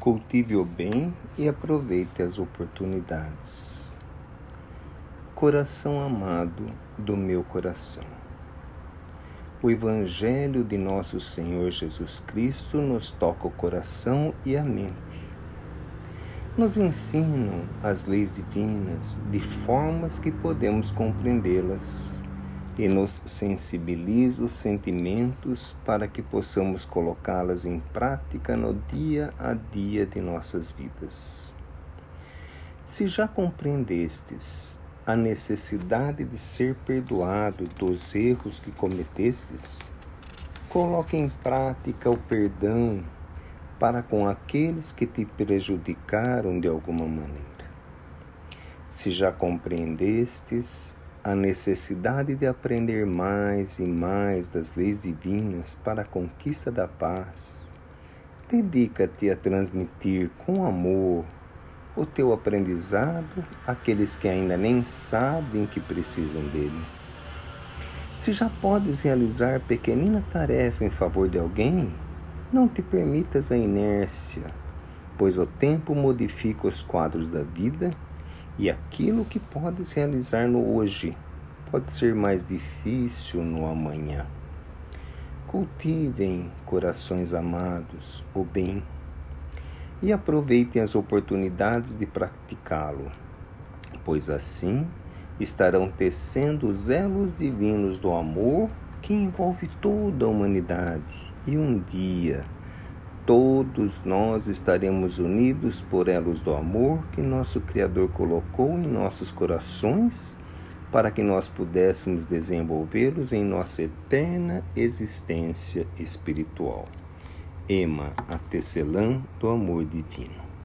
Cultive o bem e aproveite as oportunidades. Coração amado do meu coração. O Evangelho de nosso Senhor Jesus Cristo nos toca o coração e a mente. Nos ensinam as leis divinas de formas que podemos compreendê-las e nos sensibiliza os sentimentos para que possamos colocá-las em prática no dia a dia de nossas vidas. Se já compreendestes a necessidade de ser perdoado dos erros que cometestes, coloque em prática o perdão para com aqueles que te prejudicaram de alguma maneira. Se já compreendestes a necessidade de aprender mais e mais das leis divinas para a conquista da paz. Dedica-te a transmitir com amor o teu aprendizado àqueles que ainda nem sabem que precisam dele. Se já podes realizar pequenina tarefa em favor de alguém, não te permitas a inércia, pois o tempo modifica os quadros da vida e aquilo que podes realizar no hoje pode ser mais difícil no amanhã. Cultivem, corações amados, o bem e aproveitem as oportunidades de praticá-lo, pois assim estarão tecendo os elos divinos do amor que envolve toda a humanidade e um dia todos nós estaremos unidos por elos do amor que nosso Criador colocou em nossos corações para que nós pudéssemos desenvolvê-los em nossa eterna existência espiritual. Ema, a tecelã do amor divino.